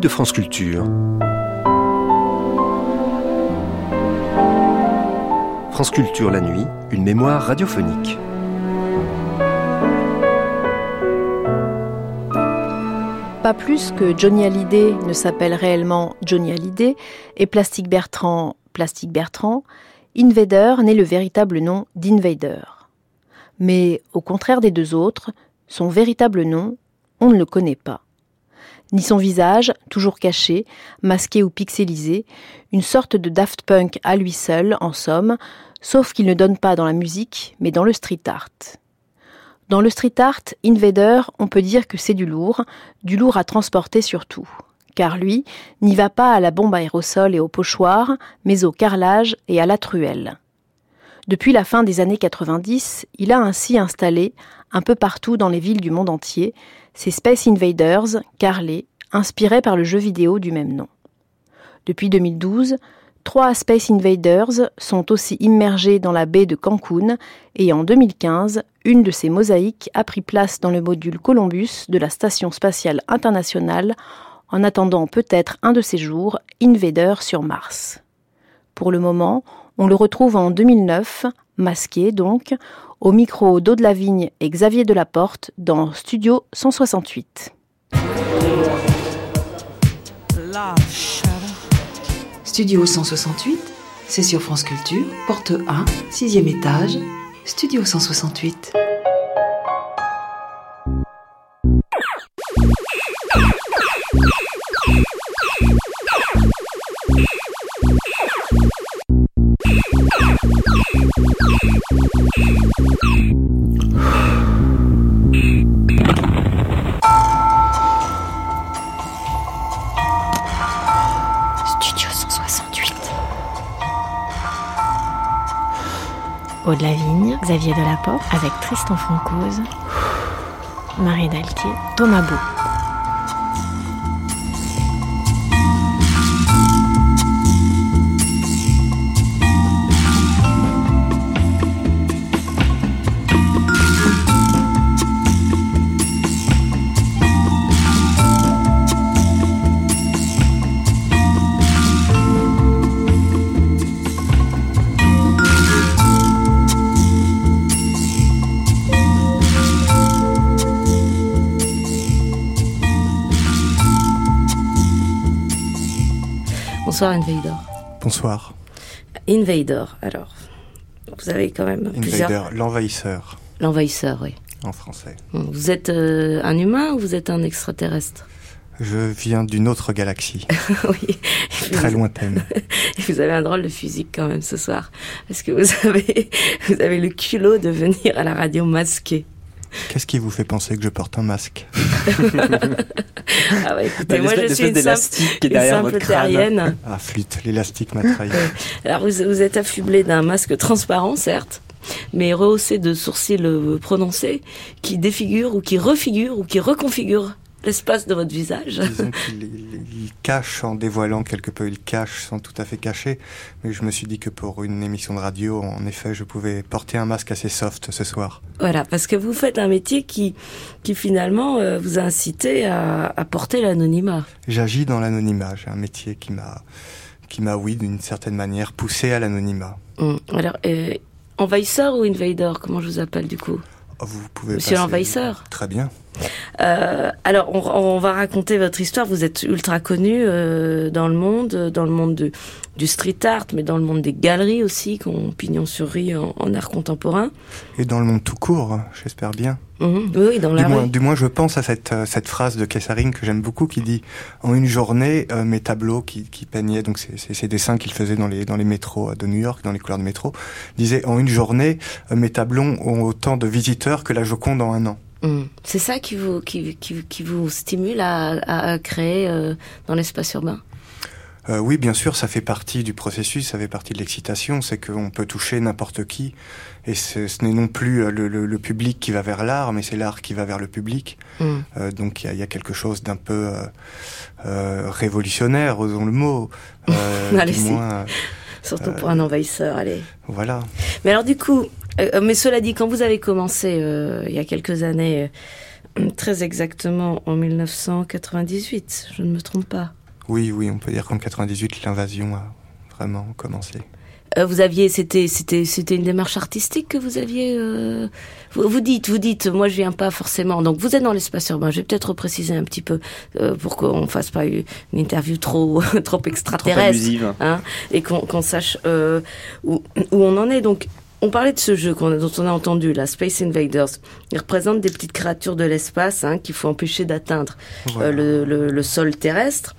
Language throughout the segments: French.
de France Culture. France Culture la nuit, une mémoire radiophonique. Pas plus que Johnny Hallyday ne s'appelle réellement Johnny Hallyday et Plastic Bertrand Plastic Bertrand, Invader n'est le véritable nom d'Invader. Mais au contraire des deux autres, son véritable nom, on ne le connaît pas. Ni son visage, toujours caché, masqué ou pixelisé, une sorte de Daft Punk à lui seul, en somme, sauf qu'il ne donne pas dans la musique, mais dans le street art. Dans le street art, Invader, on peut dire que c'est du lourd, du lourd à transporter surtout. Car lui n'y va pas à la bombe aérosol et au pochoir, mais au carrelage et à la truelle. Depuis la fin des années 90, il a ainsi installé, un peu partout dans les villes du monde entier, ses Space Invaders, carrelés, inspirés par le jeu vidéo du même nom. Depuis 2012, Trois Space Invaders sont aussi immergés dans la baie de Cancun et en 2015, une de ces mosaïques a pris place dans le module Columbus de la Station spatiale internationale en attendant peut-être un de ces jours Invader sur Mars. Pour le moment, on le retrouve en 2009, masqué donc, au micro d'Aude Lavigne et Xavier Delaporte dans Studio 168. Studio 168, c'est sur France Culture, porte 1, sixième étage, Studio 168. De la Vigne, Xavier Delaporte, avec Tristan Francoise, Marie Dalquier, Thomas Beau. Bonsoir Invader. Bonsoir. Invader, alors, vous avez quand même Invader, plusieurs... l'envahisseur. L'envahisseur, oui. En français. Vous êtes euh, un humain ou vous êtes un extraterrestre? Je viens d'une autre galaxie. oui. Très lointaine. vous avez un drôle de physique quand même ce soir. Parce que vous avez, vous avez le culot de venir à la radio masqué. Qu'est-ce qui vous fait penser que je porte un masque Ah ouais, écoutez, moi je suis une simple, une simple terrienne. Ah, flûte, l'élastique m'a trahi. Alors vous, vous êtes affublé d'un masque transparent, certes, mais rehaussé de sourcils prononcés, qui défigure ou qui refigure ou qui reconfigure l'espace de votre visage. Disons qu'il il cache en dévoilant quelque peu, il cache sans tout à fait cacher. Mais je me suis dit que pour une émission de radio, en effet, je pouvais porter un masque assez soft ce soir. Voilà, parce que vous faites un métier qui, qui finalement euh, vous a incité à, à porter l'anonymat. J'agis dans l'anonymat. J'ai un métier qui m'a, qui m'a, oui, d'une certaine manière, poussé à l'anonymat. Hum. Alors, euh, envahisseur ou invader Comment je vous appelle du coup? Vous pouvez Monsieur l'envahisseur. Très bien. Euh, alors, on, on va raconter votre histoire. Vous êtes ultra connu euh, dans le monde, euh, dans le monde de- du street art, mais dans le monde des galeries aussi, qui ont pignon sur rue en, en art contemporain. Et dans le monde tout court, j'espère bien. Mhm. Oui, oui, dans la Du moins, rue. du moins, je pense à cette, cette phrase de Kessaring que j'aime beaucoup qui dit En une journée, euh, mes tableaux qui, qui peignaient, donc c'est- ces dessins qu'il faisait dans les, dans les métros de New York, dans les couleurs de métro, disaient En une journée, mes tableaux ont autant de visiteurs que la Joconde en un an. Mhm. C'est ça qui vous, qui, qui, qui vous stimule à, à- à créer euh, dans l'espace urbain? Euh, oui, bien sûr, ça fait partie du processus, ça fait partie de l'excitation, c'est qu'on peut toucher n'importe qui, et ce n'est non plus euh, le, le- le public qui va vers l'art, mais c'est l'art qui va vers le public. Euh, donc il y a- il y, a quelque chose d'un peu révolutionnaire, osons le mot. Du Allez-y. moins, Surtout pour un envahisseur, allez. voilà. Mais alors du coup, mais cela dit, quand vous avez commencé euh, il y a quelques années très exactement en 1998, je ne me trompe pas. Oui, oui, on peut dire qu'en 98, l'invasion a vraiment commencé. Euh, vous aviez, c'était, c'était, c'était une démarche artistique que vous aviez. Euh, vous, vous, dites, vous dites, moi je viens pas forcément. Donc vous êtes dans l'espace urbain. Je vais peut-être préciser un petit peu euh, pour qu'on fasse pas une interview trop, trop extraterrestre, hein, et qu'on, qu'on sache euh, où, où on en est. Donc on parlait de ce jeu dont on a entendu, la Space Invaders. Il représente des petites créatures de l'espace hein, qu'il faut empêcher d'atteindre voilà. le, le, le sol terrestre.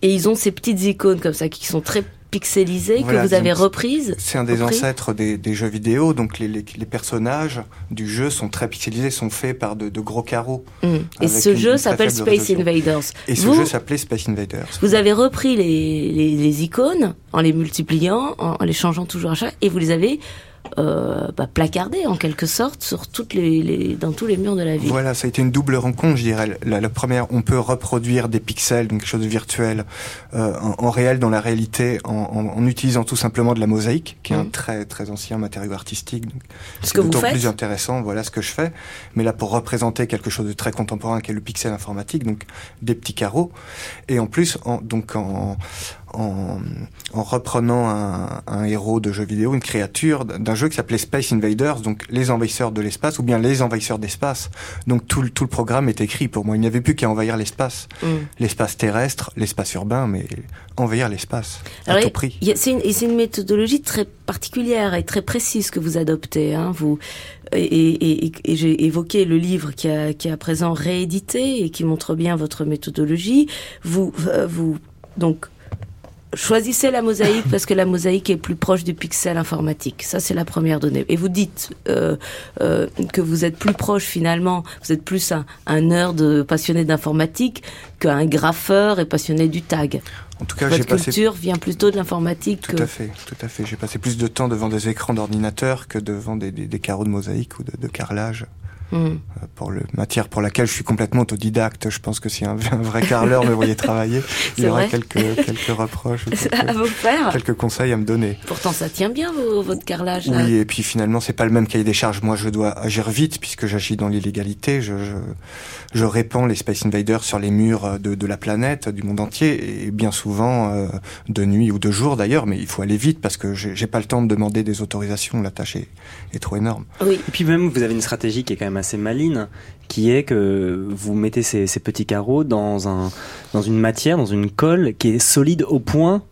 Et ils ont ces petites icônes comme ça qui sont très pixelisées voilà, que vous avez reprises. C'est un des repris. ancêtres des, des, jeux vidéo, donc les, les, les, personnages du jeu sont très pixelisés, sont faits par de, de gros carreaux. Mmh. Et ce une, jeu s'appelle Space Invaders. Et ce vous, jeu s'appelait Space Invaders. Vous avez repris les, les, icônes en les multipliant, en les changeant toujours à chaque, et vous les avez euh, bah, placardé en quelque sorte sur toutes les, les, dans tous les murs de la ville. Voilà, ça a été une double rencontre, je dirais. La, la première, on peut reproduire des pixels, donc quelque chose de virtuel, euh, en, en, réel, dans la réalité, en, en, en, utilisant tout simplement de la mosaïque, qui est mmh. un très très ancien matériau artistique. Donc ce que vous faites. plus intéressant, voilà ce que je fais. Mais là, pour représenter quelque chose de très contemporain, qui est le pixel informatique, donc des petits carreaux, et en plus, en, donc en en, en reprenant un, un, héros de jeu vidéo, une créature d'un jeu qui s'appelait Space Invaders, donc les envahisseurs de l'espace, ou bien les envahisseurs d'espace. Donc tout le, tout le programme est écrit pour moi. Il n'y avait plus qu'à envahir l'espace, mm. l'espace terrestre, l'espace urbain, mais envahir l'espace à tout prix. C'est une, une, méthodologie très particulière et très précise que vous adoptez. Hein. Vous et, et, et, et j'ai évoqué le livre qui a, qui a à présent réédité et qui montre bien votre méthodologie. Vous, euh, vous donc choisissez la mosaïque parce que la mosaïque est plus proche du pixel informatique. Ça, c'est la première donnée. Et vous dites euh, euh, que vous êtes plus proche finalement, vous êtes plus un, un nerd passionné d'informatique qu'un graffeur et passionné du tag. En tout cas, Votre culture passé... vient plutôt de l'informatique. Tout que... à fait, tout à fait. J'ai passé plus de temps devant des écrans d'ordinateur que devant des, des, des, carreaux de mosaïque ou de, de carrelage. Mmh. pour le matière pour laquelle je suis complètement autodidacte. Je pense que si un, un vrai carreleur me voyait travailler, il y aurait quelques, quelques reproches, quelques, à vous faire. quelques conseils à me donner. Pourtant, ça tient bien vos, votre carrelage. Là. Oui, et puis finalement, c'est pas le même cahier des charges. Moi, je dois agir vite puisque j'agis dans l'illégalité. Je, je, je, répands les Space Invaders sur les murs de, de, la planète, du monde entier, et bien souvent euh, de nuit ou de jour d'ailleurs. Mais il faut aller vite parce que j'ai pas le temps de demander des autorisations. La tâche est, est trop énorme. Oui. Et puis même, vous avez une stratégie qui est quand même assez maline, qui est que vous mettez ces, ces, petits carreaux dans, un, dans une matière, dans une colle qui est solide au point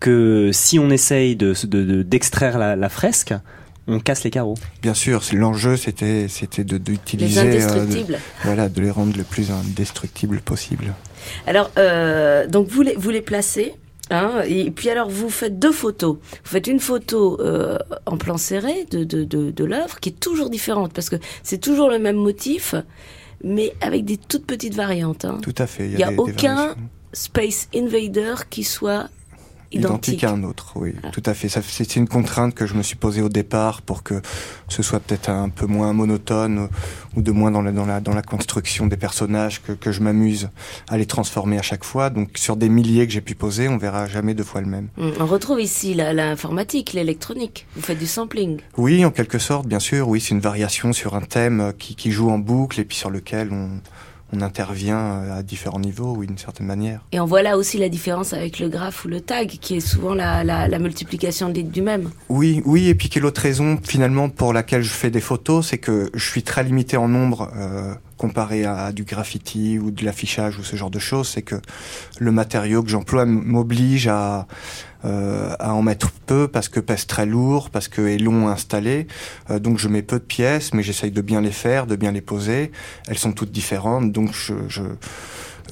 que si on essaye d'extraire de, de, la, la, fresque, on casse les carreaux. Bien sûr, l'enjeu c'était c'était d'utiliser euh, de, voilà de les rendre le plus indestructibles possible. Alors euh, donc vous les vous les placez Hein, et puis alors vous faites deux photos. Vous faites une photo euh, en plan serré de, de, de, de l'œuvre qui est toujours différente parce que c'est toujours le même motif, mais avec des toutes petites variantes. Hein. Tout à fait. Il n'y a, y a aucun Space Invader qui soit identique. identique à un autre, oui, ah. tout à fait. C'est une contrainte que je me suis posée au départ pour que ce soit peut-être un peu moins monotone ou de moins dans la, dans la, dans la construction des personnages, que, que je m'amuse à les transformer à chaque fois. Donc sur des milliers que j'ai pu poser, on verra jamais deux fois le même. Mmh, on retrouve ici l'informatique, l'électronique. Vous faites du sampling. Oui, en quelque sorte, bien sûr. Oui, c'est une variation sur un thème qui, qui joue en boucle et puis sur lequel on on intervient euh, à différents niveaux, oui, d'une certaine manière. Et on voit là aussi la différence avec le graphe ou le tag, qui est souvent la, la, la multiplication du même. Oui, oui, et puis quelle autre raison finalement pour laquelle je fais des photos, c'est que je suis très limité en nombre euh, comparé à, à, du graffiti ou de l'affichage ou ce genre de choses, c'est que le matériau que j'emploie m'oblige à à en mettre peu parce que pèse très lourd, parce que est long à installer. Euh, donc je mets peu de pièces, mais j'essaye de bien les faire, de bien les poser. Elles sont toutes différentes, donc je, je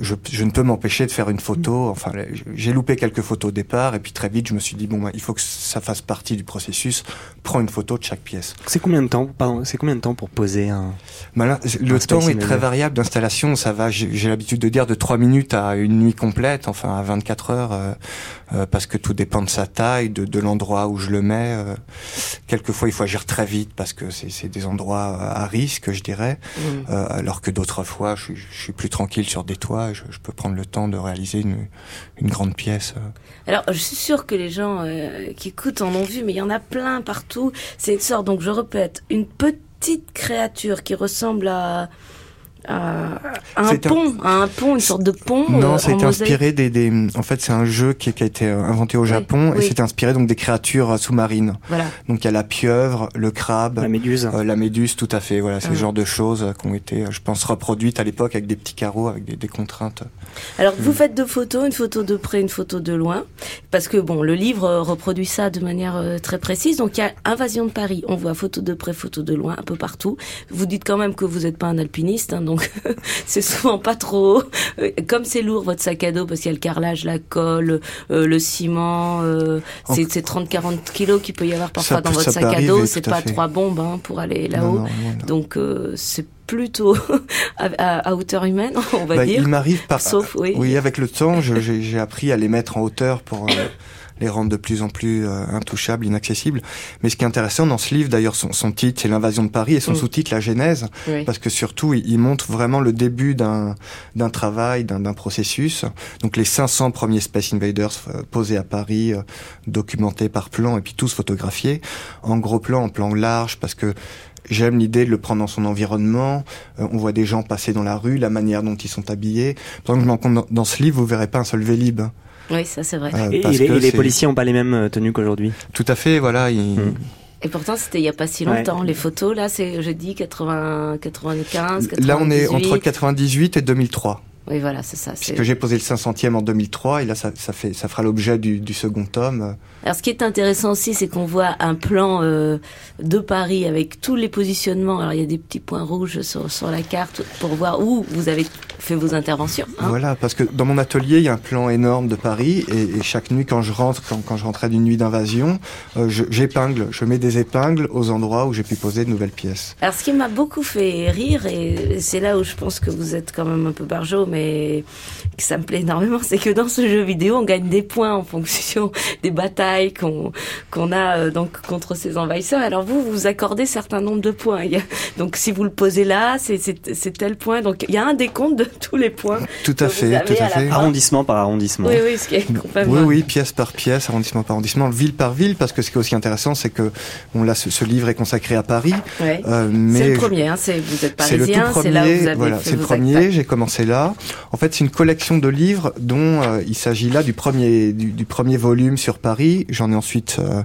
je, je, ne peux m'empêcher de faire une photo. Enfin, j'ai loupé quelques photos au départ, et puis très vite, je me suis dit bon, ben, il faut que ça fasse partie du processus. Prends une photo de chaque pièce. C'est combien de temps C'est combien de temps pour poser un ben là, Le un temps est très variable d'installation. Ça va. J'ai l'habitude de dire de 3 minutes à une nuit complète, enfin à 24 heures, euh, euh, parce que tout dépend de sa taille, de, de l'endroit où je le mets. Euh, quelquefois, il faut agir très vite parce que c'est des endroits à risque, je dirais, mmh. alors que d'autres fois, je, je suis plus tranquille sur des toits je, peux prendre le temps de réaliser une, une, grande pièce. Alors, je suis sûre que les gens euh, qui écoutent en ont vu, mais il y en a plein partout. C'est une sorte, donc je répète, une petite créature qui ressemble à à, un pont, un... un pont, une sorte de pont. Non, euh, c'était inspiré des, des, En fait, c'est un jeu qui, qui, a été euh, inventé au Japon et c'était inspiré donc des créatures sous-marines. Voilà. Donc il y a la pieuvre, le crabe, la méduse, euh, la méduse, tout à fait. Voilà, c'est ah. genre de choses qui ont été, je pense, reproduites à l'époque avec des petits carreaux, avec des, des contraintes. Alors vous mm. faites deux photos, une photo de près, une photo de loin, parce que bon, le livre reproduit ça de manière très précise. Donc il y a Invasion de Paris, on voit photo de près, photo de loin, un peu partout. Vous dites quand même que vous n'êtes pas un alpiniste, hein, donc c'est souvent pas trop. Comme c'est lourd votre sac à dos parce qu'il y a le carrelage, la colle, euh, le ciment, euh, c'est 30-40 kilos qu'il peut y avoir parfois dans votre sac à dos. C'est pas trois bombes hein, pour aller là-haut. Donc euh, c'est plutôt à, à, hauteur humaine, on va bah, dire. Il m'arrive par. Sauf, oui. Oui, avec le temps, j'ai appris à les mettre en hauteur pour. Les rendre de plus en plus euh, intouchables, inaccessibles. Mais ce qui est intéressant dans ce livre, d'ailleurs, son, son, titre, c'est l'invasion de Paris, et son sous-titre, la Genèse, oui. parce que surtout, il, il, montre vraiment le début d'un d'un travail, d'un processus. Donc les 500 premiers Space Invaders euh, posés à Paris, euh, documentés par plan, et puis tous photographiés, en gros plan, en plan large, parce que J'aime l'idée de le prendre dans son environnement. Euh, on voit des gens passer dans la rue, la manière dont ils sont habillés. Exemple, je m'en compte dans, dans, ce livre, vous verrez pas un seul Vélib. Oui, ça c'est vrai. Euh, et, et, les, les policiers n'ont pas les mêmes tenues qu'aujourd'hui. Tout à fait, voilà. Ils... Mmh. Et pourtant, c'était il n'y a pas si longtemps. Ouais. Les photos, là, c'est, je dis, 80, 95, 98. Là, on est entre 98 et 2003. Oui, voilà, c'est ça. Parce que j'ai posé le 500e en 2003 et là, ça, ça, fait, ça fera l'objet du, du, second tome. Alors, ce qui est intéressant aussi, c'est qu'on voit un plan euh, de Paris avec tous les positionnements. Alors, il y a des petits points rouges sur, sur la carte pour voir où vous avez fait vos interventions. Hein voilà, parce que dans mon atelier, il y a un plan énorme de Paris et, et chaque nuit, quand je rentre, quand, quand je rentrais d'une nuit d'invasion, euh, j'épingle, je, je, mets des épingles aux endroits où j'ai pu poser de nouvelles pièces. Alors, ce qui m'a beaucoup fait rire, et c'est là où je pense que vous êtes quand même un peu barjot, mais que ça me plaît énormément, c'est que dans ce jeu vidéo, on gagne des points en fonction des batailles qu'on qu'on a euh, donc contre ces envahisseurs. Alors vous, vous accordez certain nombre de points. Il y a, donc si vous le posez là, c'est tel point. Donc il y a un décompte de tous les points. Tout à fait, tout à fait. Arrondissement par arrondissement. Oui, oui, ce qui est complètement... Oui, oui, pièce par pièce, arrondissement par arrondissement, ville par ville, parce que ce qui est aussi intéressant, c'est que bon là, ce, ce, livre est consacré à Paris. Ouais. Euh, mais c'est le premier. Hein, vous êtes parisien, c'est là où vous avez voilà, c'est le premier. J'ai commencé là. En fait, c'est une collection de livres dont euh, il s'agit là du premier du, du, premier volume sur Paris. J'en ai ensuite euh,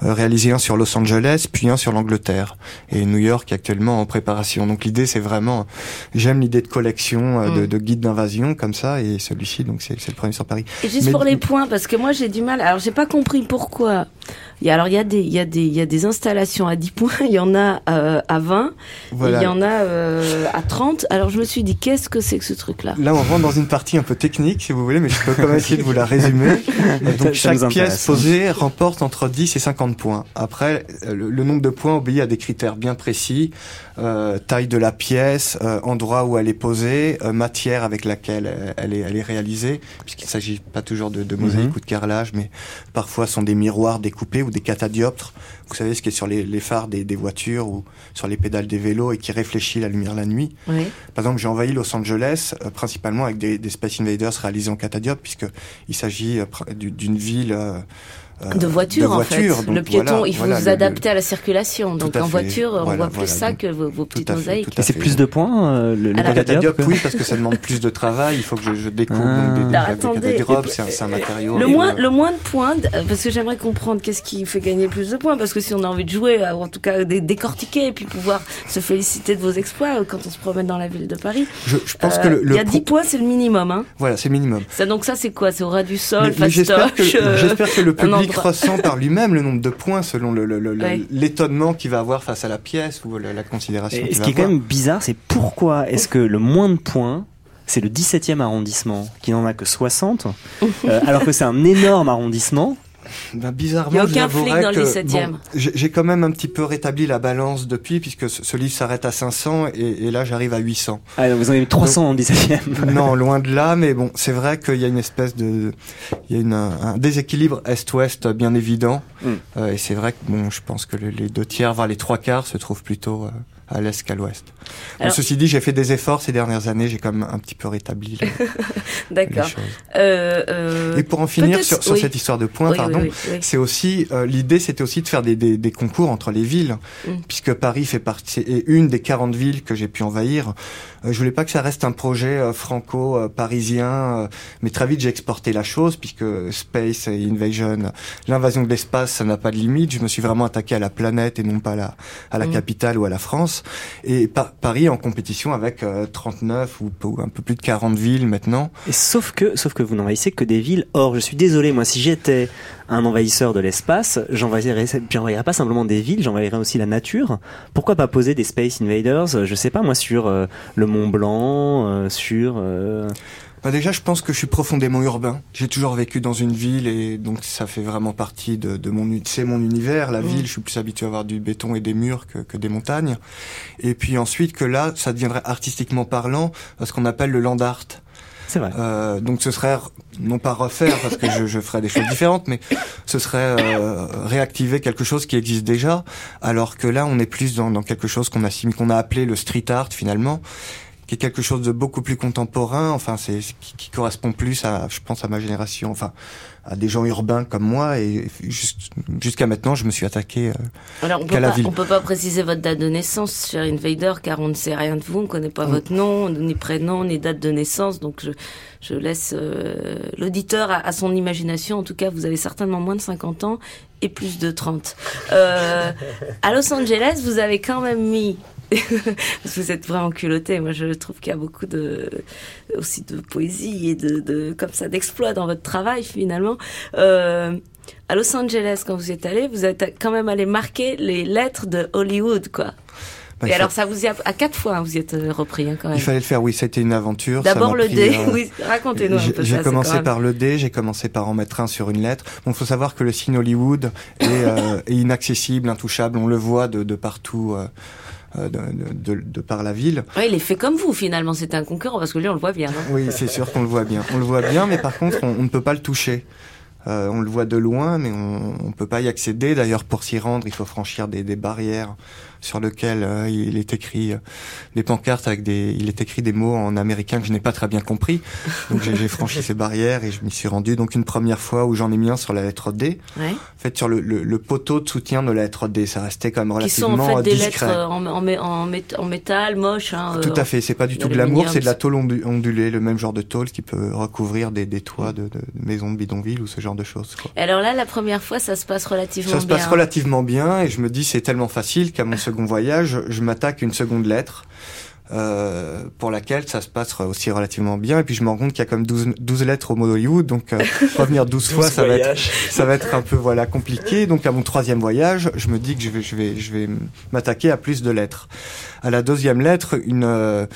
réalisé un sur Los Angeles, puis un sur l'Angleterre et New York actuellement en préparation. Donc l'idée, c'est vraiment, j'aime l'idée de collection, euh, mm. de, de guide d'invasion comme ça, et celui-ci, donc c'est le premier sur Paris. Et juste Mais, pour les points, parce que moi j'ai du mal. Alors j'ai pas compris pourquoi. Il y a, alors il y a des il y a des il y a des installations à 10 points, il y en a euh, à 20, voilà. il y en a euh, à 30. Alors je me suis dit qu'est-ce que c'est que ce truc là Là on rentre dans une partie un peu technique si vous voulez, mais je peux quand même essayer de vous la résumer. Donc chaque pièce posée remporte entre 10 et 50 points. Après le, le nombre de points obéit à des critères bien précis, euh, taille de la pièce, euh, endroit où elle est posée, euh, matière avec laquelle elle est elle est réalisée, puisqu'il s'agit pas toujours de, de mosaïque mm -hmm. ou de carrelage, mais parfois sont des miroirs découpés ou des catadioptres. Vous savez ce qui est sur les, les phares des, des, voitures ou sur les pédales des vélos et qui réfléchit la lumière la nuit. Oui. Par exemple, j'ai envahi Los Angeles euh, principalement avec des, des, Space Invaders réalisés en catadioptre, puisque il s'agit euh, d'une ville euh, de voiture, en fait. Donc, le piéton, voilà, il faut voilà, vous adapter le, à la circulation. Donc en voiture, on voit plus ça que vos, vos petites mosaïques. Et c'est plus de points, euh, le, le catadiop Oui, parce que ça demande plus de travail. Il faut que je, je découpe ah. des, des, attendez, c'est un, un, matériau. Le moins, le moins de points, parce que j'aimerais comprendre qu'est-ce qui fait gagner plus de points. Parce que si on a envie de jouer, euh, en tout cas décortiquer et puis pouvoir se féliciter de vos exploits euh, quand on se promène dans la ville de Paris. Je, je pense euh, que le, il y a 10 points, c'est le minimum. Hein. Voilà, c'est le minimum. Ça, donc ça, c'est quoi? C'est au ras du sol, J'espère que, que, le public ressent par lui lui-même le nombre de points selon l'étonnement le, le, ouais. qu'il va avoir face à la pièce ou la, la considération. Et ce qui est quand même bizarre, c'est pourquoi est-ce que le moins de points c'est le 17e arrondissement qui n'en a que 60, euh, alors que c'est un énorme arrondissement. Ben, bizarrement, il n'y a aucun flic dans le 17e. Bon, j'ai quand même un petit peu rétabli la balance depuis, puisque ce, ce livre s'arrête à 500 et, et là j'arrive à 800. Ah, vous en avez 300 Donc, en 17e. non, loin de là, mais bon, c'est vrai qu'il y a une espèce de, il y a une, un déséquilibre est-ouest bien évident, mm. euh, et c'est vrai que bon, je pense que les deux tiers, voire les trois quarts, se trouvent plutôt euh, à l'est qu'à l'ouest. Bon, ceci dit, j'ai fait des efforts ces dernières années, j'ai quand même un petit peu rétabli les, D'accord. Euh, euh, Et pour en finir sur, sur oui. cette histoire de points, oui, pardon. C'est aussi euh, l'idée, c'était aussi de faire des, des, des, concours entre les villes, mm. puisque Paris fait partie est une des 40 villes que j'ai pu envahir. Euh, je voulais pas que ça reste un projet euh, franco-parisien, mais très vite j'ai exporté la chose, puisque Space et Invasion, l'invasion de l'espace, ça n'a pas de limite. Je me suis vraiment attaqué à la planète et non pas à la, à la mm. capitale ou à la France. Et Paris en compétition avec 39 ou, ou, un peu plus de 40 villes maintenant. Sauf que, sauf que vous n'envahissez que des villes. Or, je suis désolé, moi, si j'étais un envahisseur de l'espace, j'envahirais, pas simplement des villes, j'envahirais aussi la nature. Pourquoi pas poser des Space Invaders, je sais pas moi, sur euh, le Mont Blanc, euh, sur... Euh... Bah déjà, je pense que je suis profondément urbain. J'ai toujours vécu dans une ville et donc ça fait vraiment partie de, de mon c'est mon univers. La mmh. ville, je suis plus habitué à avoir du béton et des murs que, que des montagnes. Et puis ensuite que là, ça deviendrait artistiquement parlant ce qu'on appelle le land art. C'est vrai. Euh, donc ce serait non pas refaire parce que je, je ferais des choses différentes, mais ce serait euh, réactiver quelque chose qui existe déjà, alors que là on est plus dans, dans quelque chose qu'on a qu'on a appelé le street art finalement, qui est quelque chose de beaucoup plus contemporain. Enfin, c'est qui, qui, correspond plus à, je pense, à ma génération. Enfin, à des gens urbains comme moi. Et jusqu'à maintenant, je me suis attaqué euh, Alors, on qu'à la ville. On peut pas préciser votre date de naissance, cher Invader, car on ne sait rien de vous. On ne connaît pas mm. votre nom, ni prénom, ni date de naissance. Donc, je, je laisse euh, l'auditeur à, à, son imagination. En tout cas, vous avez certainement moins de 50 ans et plus de 30. Euh, à Los Angeles, vous avez quand même mis vous êtes vraiment culotté. Moi, je trouve qu'il y a beaucoup de aussi de poésie et de, de comme ça d'exploit dans votre travail finalement. Euh, à Los Angeles, quand vous êtes allé, vous êtes quand même allé marquer les lettres de Hollywood, quoi. Bah, et alors, ça vous y a, à quatre fois, hein, vous y êtes euh, repris, hein, quand même. Il fallait le faire, oui, c'était une aventure. D'abord le D, euh... oui, racontez-nous un peu J'ai commencé par le D, j'ai commencé par en mettre un sur une lettre. Bon, faut savoir que le signe Hollywood est, euh, est inaccessible, intouchable, on le voit de, de partout. Euh, de, de, de, par la ville. Ouais, il est fait comme vous finalement, c'est un concurrent parce que lui on le voit bien. Hein oui, c'est sûr qu'on le voit bien. On le voit bien, mais par contre on, on ne peut pas le toucher. Euh, on le voit de loin, mais on ne peut pas y accéder. D'ailleurs, pour s'y rendre, il faut franchir des, des barrières sur lequel euh, il est écrit euh, des pancartes avec des, il est écrit des mots en américain que je n'ai pas très bien compris. Donc j'ai franchi ces barrières et je m'y suis rendu. Donc une première fois où j'en ai mis un sur la lettre D. Ouais. En fait, sur le, le, le, poteau de soutien de la lettre D, ça restait quand même relativement Qui sont en fait des discret. lettres en, en, en, en métal, moche. Hein, Tout à fait. C'est pas du tout glamour, c'est de la tôle ondulée, le même genre de tôle qui peut recouvrir des, des toits de, de, de maisons de bidonville ou ce genre de choses. Quoi. Alors là, la première fois, ça se passe relativement bien. Ça se passe relativement bien et je me dis c'est tellement facile qu'à mon second voyage, je m'attaque une seconde lettre. Euh, pour laquelle ça se passe aussi relativement bien. Et puis je me rends compte qu'il y a comme 12, 12 lettres au mot Hollywood. Donc euh, revenir 12 fois ça va être ça va être un peu voilà compliqué. Donc à mon troisième voyage je me dis que je vais je vais je vais m'attaquer à plus de lettres. À la deuxième lettre une euh,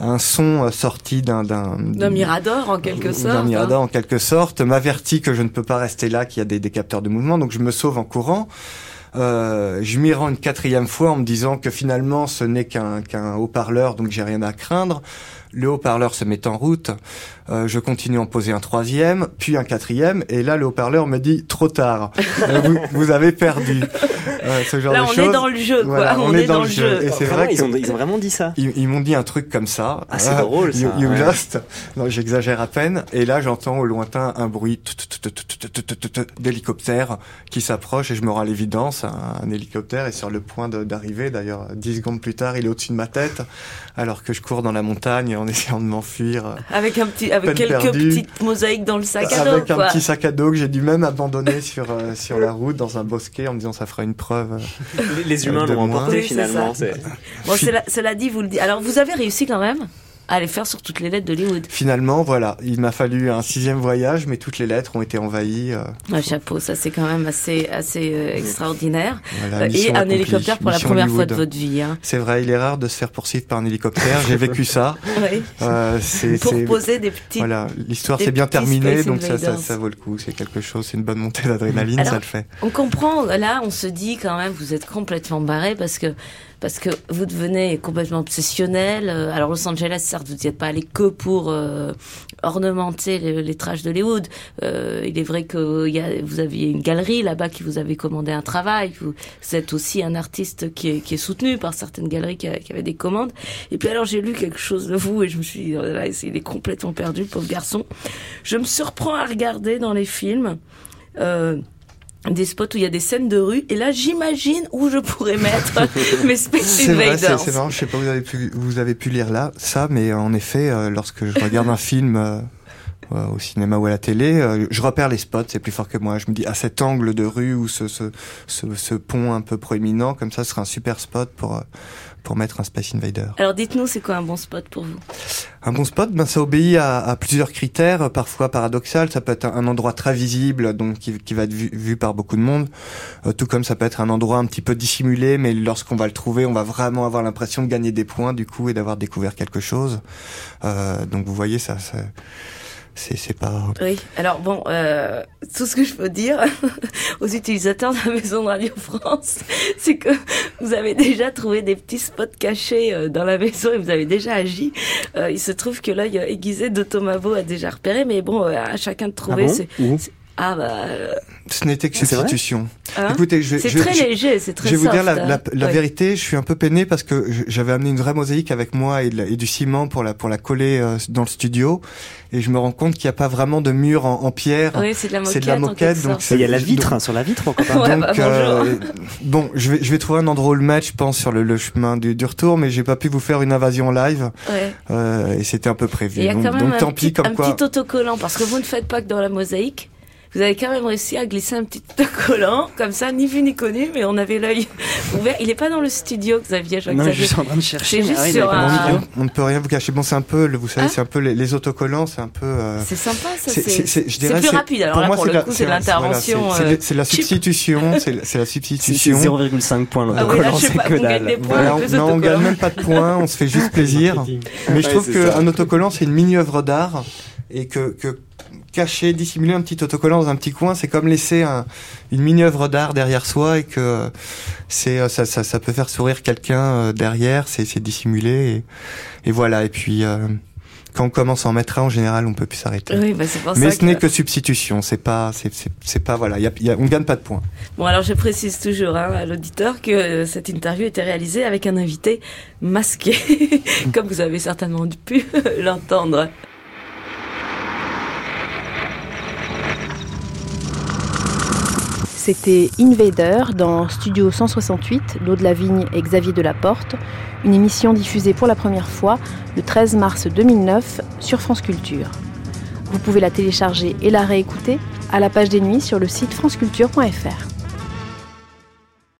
un son sorti d'un d'un d'un mirador en quelque sorte d'un mirador hein. en quelque sorte m'avertit que je ne peux pas rester là qu'il y a des, des capteurs de mouvement. Donc je me sauve en courant euh, je m'y rends une quatrième fois en me disant que finalement ce n'est qu'un haut-parleur, donc j'ai rien à craindre. Le haut-parleur se met en route. Euh, je continue à en poser un troisième, puis un quatrième, et là le haut-parleur me dit trop tard. Euh, vous, vous, avez perdu. Euh, ce genre là, de on choses. est dans le jeu, quoi. Voilà, on, on, est, dans, dans, le jeu. Et c'est vrai ils, ont, ils ont vraiment dit ça. Ils, ils m'ont dit un truc comme ça. Ah, c'est drôle ça. You, you ouais. lost. Non, j'exagère à peine. Et là, j'entends au lointain un bruit d'hélicoptère qui s'approche et je me rends à l'évidence. Un, un hélicoptère est sur le point d'arriver. D'ailleurs, dix secondes plus tard, il est au-dessus de ma tête, alors que je cours dans la montagne en essayant de m'enfuir. Avec un petit, avec quelques perdue. petites mosaïques dans le sac à dos. Avec quoi. un petit sac à dos que j'ai dû même abandonner sur euh, sur la route dans un bosquet en me disant ça fera une preuve. Euh, les, les humains l'ont emporté oui, finalement. Bon, cela, cela dit, vous le dites. Alors, vous avez réussi quand même à les faire sur toutes les lettres d'Hollywood. Finalement, voilà, il m'a fallu un sixième voyage, mais toutes les lettres ont été envahies. Euh... Un chapeau, ça c'est quand même assez assez euh, extraordinaire. Voilà, et un hélicoptère pour la première Hollywood. fois de votre vie. Hein. C'est vrai, il est rare de se faire poursuivre par un hélicoptère. J'ai vécu ça. oui. euh, pour poser des petites. Voilà, l'histoire s'est bien terminée, donc ça, ça, ça, vaut le coup. C'est quelque chose, c'est une bonne montée d'adrénaline, ça le fait. On comprend. Là, on se dit quand même, vous êtes complètement barré parce que parce que vous devenez complètement obsessionnel. Alors Los Angeles, certes, vous n'y êtes pas allé que pour euh, ornementer les, les trash d'Hollywood. Euh, il est vrai que y a, vous aviez une galerie là-bas qui vous avait commandé un travail. Vous, vous êtes aussi un artiste qui est, qui est, soutenu par certaines galeries qui, qui, avaient des commandes. Et puis alors j'ai lu quelque chose de vous et je me suis dit, là, il est complètement perdu, pauvre garçon. Je me surprends à regarder dans les films. Euh, des spots où il y a des scènes de rue et là j'imagine où je pourrais mettre mes Space C'est vrai, Invaders. c'est marrant, je sais pas vous avez pu vous avez pu lire là ça, mais en effet, euh, lorsque je regarde un film euh, euh, au cinéma ou à la télé, euh, je repère les spots, c'est plus fort que moi. Je me dis à cet angle de rue ou ce, ce, ce, ce pont un peu proéminent, comme ça, ce sera un super spot pour euh, pour mettre un Space Invader. Alors dites-nous c'est quoi un bon spot pour vous? Un bon spot, ben ça obéit à, à plusieurs critères, parfois paradoxal. Ça peut être un, un endroit très visible, donc qui, qui va être vu, vu par beaucoup de monde. Euh, tout comme ça peut être un endroit un petit peu dissimulé, mais lorsqu'on va le trouver, on va vraiment avoir l'impression de gagner des points du coup et d'avoir découvert quelque chose. Euh, donc vous voyez ça, ça c'est pas. Oui, alors bon, euh, tout ce que je peux dire aux utilisateurs de la Maison de Radio France, c'est que vous avez déjà trouvé des petits spots cachés euh, dans la maison et vous avez déjà agi. Euh, il se trouve que l'œil aiguisé de Thomas a déjà repéré, mais bon, à chacun de Ah trouver. bon c'est- ah bah, euh, Ce n'était que substitution. hein Écoutez, je vais, c'est très je- léger, c'est très Je vais vous dire la, hein. la Ouais. vérité, je suis un peu peiné parce que j'avais amené une vraie mosaïque avec moi et, et du ciment pour la pour la coller euh, dans le studio et je me rends compte qu'il n'y a pas vraiment de mur en, en pierre. Oui, c'est de la moquette. C'est de la moquette, donc. Il y a la vitre hein, sur la vitre, pourquoi pas Ouais, Donc, bah, euh, bon, je vais je vais trouver un endroit où le match, je pense, sur le, le chemin du, du retour, mais j'ai pas pu vous faire une invasion live Ouais. euh, et c'était un peu Et prévu. il y a donc, quand même donc un, tant petit, pis, comme un quoi. petit autocollant, parce que vous ne faites pas que dans la mosaïque. Vous avez quand même réussi à glisser un petit autocollant, comme ça, ni vu ni connu, mais on avait l'œil ouvert. Il est pas dans le studio, Xavier. Je Non, je suis en train de chercher. Juste Ah sur un-. On, ne peut rien vous cacher. Bon, c'est un peu, vous savez, Ah. c'est un peu les, les autocollants, c'est un peu. euh, C'est sympa, ça. c'est- plus rapide. Alors là, pour c'est le coup, c'est de l'intervention. c'est- la substitution, c'est la substitution. 0,5 points Ah l'autocollant, c'est que dalle. non, on gagne même pas de points, on se fait juste plaisir. Mais je trouve qu'un autocollant, c'est une mini-œuvre d'art et que, que cacher, dissimuler un petit autocollant dans un petit coin, c'est comme laisser un- une mini-œuvre d'art derrière soi et que c'est euh, ça, ça, ça peut faire sourire quelqu'un euh, derrière, c'est c'est dissimulé et, et voilà. Et puis euh, quand on commence à en mettre un, en général, on peut plus s'arrêter. Oui, bah, c'est pour Mais ça ce n'est que substitution, c'est pas, c'est c'est- c'est pas voilà, y a, y a- on gagne pas de points. Bon, alors je précise toujours hein, à l'auditeur que euh, cette interview était réalisée avec un invité masqué, comme vous avez certainement pu l'entendre. C'était Invader dans Studio 168 d'Aude Lavigne et Xavier Delaporte, une émission diffusée pour la première fois le 13 mars 2009 sur France Culture. Vous pouvez la télécharger et la réécouter à la page des nuits sur le site franceculture.fr.